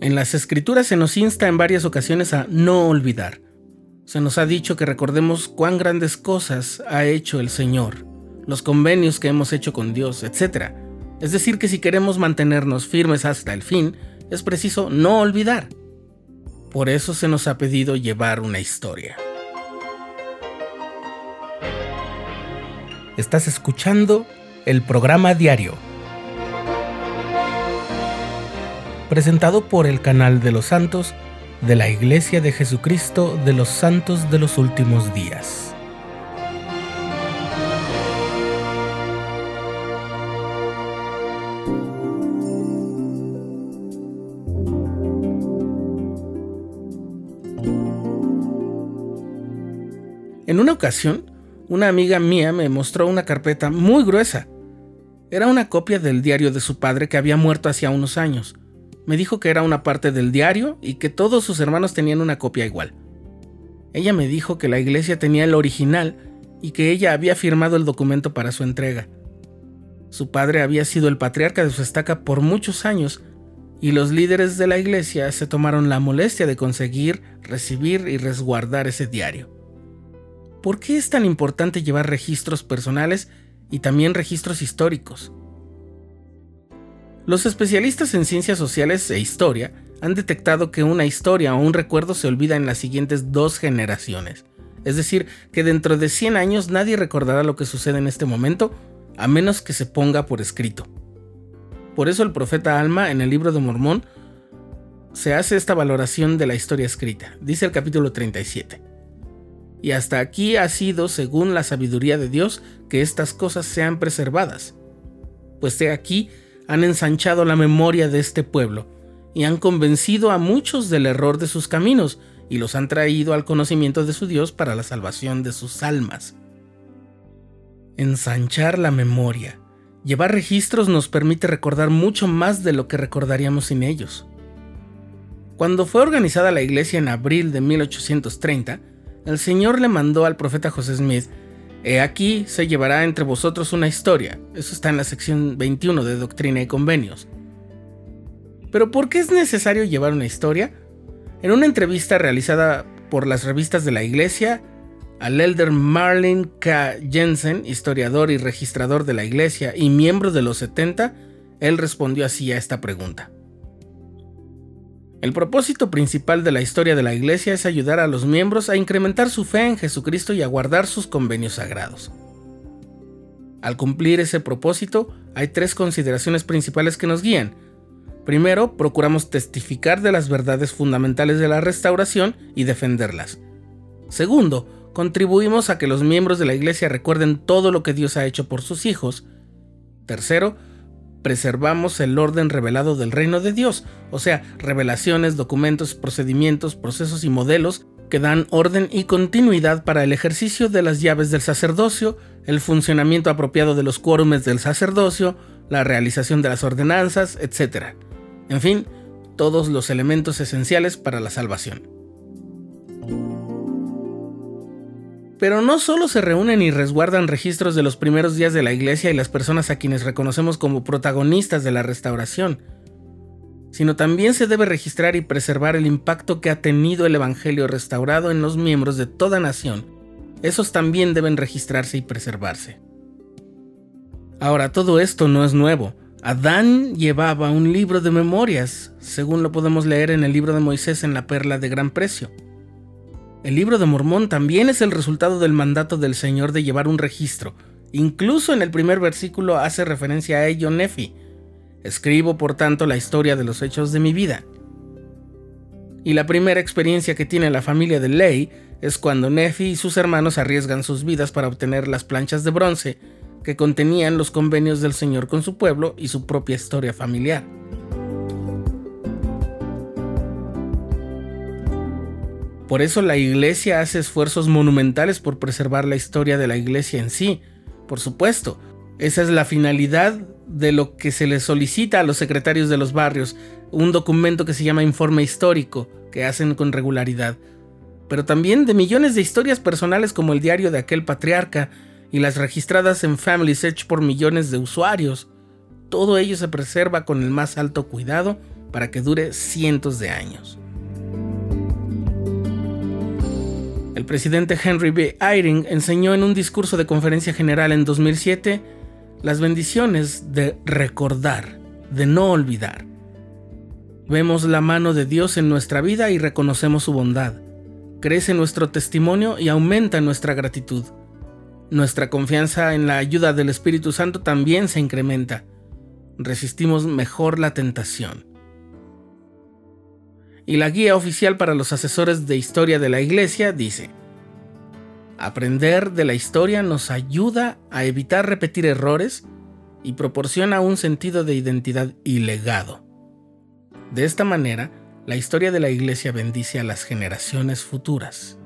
En las escrituras se nos insta en varias ocasiones a no olvidar. Se nos ha dicho que recordemos cuán grandes cosas ha hecho el Señor, los convenios que hemos hecho con Dios, etc. Es decir, que si queremos mantenernos firmes hasta el fin, es preciso no olvidar. Por eso se nos ha pedido llevar una historia. Estás escuchando el programa diario presentado por el canal de los santos de la Iglesia de Jesucristo de los Santos de los Últimos Días. En una ocasión, una amiga mía me mostró una carpeta muy gruesa. Era una copia del diario de su padre que había muerto hacía unos años me dijo que era una parte del diario y que todos sus hermanos tenían una copia igual. Ella me dijo que la iglesia tenía el original y que ella había firmado el documento para su entrega. Su padre había sido el patriarca de su estaca por muchos años y los líderes de la iglesia se tomaron la molestia de conseguir, recibir y resguardar ese diario. ¿Por qué es tan importante llevar registros personales y también registros históricos? Los especialistas en ciencias sociales e historia han detectado que una historia o un recuerdo se olvida en las siguientes dos generaciones. Es decir, que dentro de 100 años nadie recordará lo que sucede en este momento, a menos que se ponga por escrito. Por eso el profeta Alma en el libro de Mormón se hace esta valoración de la historia escrita, dice el capítulo 37. Y hasta aquí ha sido, según la sabiduría de Dios, que estas cosas sean preservadas. Pues he aquí, han ensanchado la memoria de este pueblo y han convencido a muchos del error de sus caminos y los han traído al conocimiento de su Dios para la salvación de sus almas. Ensanchar la memoria. Llevar registros nos permite recordar mucho más de lo que recordaríamos sin ellos. Cuando fue organizada la iglesia en abril de 1830, el Señor le mandó al profeta José Smith He aquí se llevará entre vosotros una historia. Eso está en la sección 21 de Doctrina y Convenios. Pero ¿por qué es necesario llevar una historia? En una entrevista realizada por las revistas de la Iglesia, al elder Marlin K. Jensen, historiador y registrador de la Iglesia y miembro de los 70, él respondió así a esta pregunta. El propósito principal de la historia de la Iglesia es ayudar a los miembros a incrementar su fe en Jesucristo y a guardar sus convenios sagrados. Al cumplir ese propósito, hay tres consideraciones principales que nos guían. Primero, procuramos testificar de las verdades fundamentales de la restauración y defenderlas. Segundo, contribuimos a que los miembros de la Iglesia recuerden todo lo que Dios ha hecho por sus hijos. Tercero, preservamos el orden revelado del reino de Dios, o sea, revelaciones, documentos, procedimientos, procesos y modelos que dan orden y continuidad para el ejercicio de las llaves del sacerdocio, el funcionamiento apropiado de los quórumes del sacerdocio, la realización de las ordenanzas, etc. En fin, todos los elementos esenciales para la salvación. Pero no solo se reúnen y resguardan registros de los primeros días de la iglesia y las personas a quienes reconocemos como protagonistas de la restauración, sino también se debe registrar y preservar el impacto que ha tenido el Evangelio restaurado en los miembros de toda nación. Esos también deben registrarse y preservarse. Ahora, todo esto no es nuevo. Adán llevaba un libro de memorias, según lo podemos leer en el libro de Moisés en la perla de gran precio. El libro de Mormón también es el resultado del mandato del Señor de llevar un registro. Incluso en el primer versículo hace referencia a ello Nefi. Escribo por tanto la historia de los hechos de mi vida. Y la primera experiencia que tiene la familia de Ley es cuando Nefi y sus hermanos arriesgan sus vidas para obtener las planchas de bronce que contenían los convenios del Señor con su pueblo y su propia historia familiar. Por eso la iglesia hace esfuerzos monumentales por preservar la historia de la iglesia en sí. Por supuesto, esa es la finalidad de lo que se le solicita a los secretarios de los barrios, un documento que se llama informe histórico, que hacen con regularidad. Pero también de millones de historias personales como el diario de aquel patriarca y las registradas en Family Search por millones de usuarios. Todo ello se preserva con el más alto cuidado para que dure cientos de años. El presidente Henry B. Eyring enseñó en un discurso de conferencia general en 2007 las bendiciones de recordar, de no olvidar. Vemos la mano de Dios en nuestra vida y reconocemos su bondad. Crece nuestro testimonio y aumenta nuestra gratitud. Nuestra confianza en la ayuda del Espíritu Santo también se incrementa. Resistimos mejor la tentación. Y la guía oficial para los asesores de historia de la Iglesia dice, Aprender de la historia nos ayuda a evitar repetir errores y proporciona un sentido de identidad y legado. De esta manera, la historia de la Iglesia bendice a las generaciones futuras.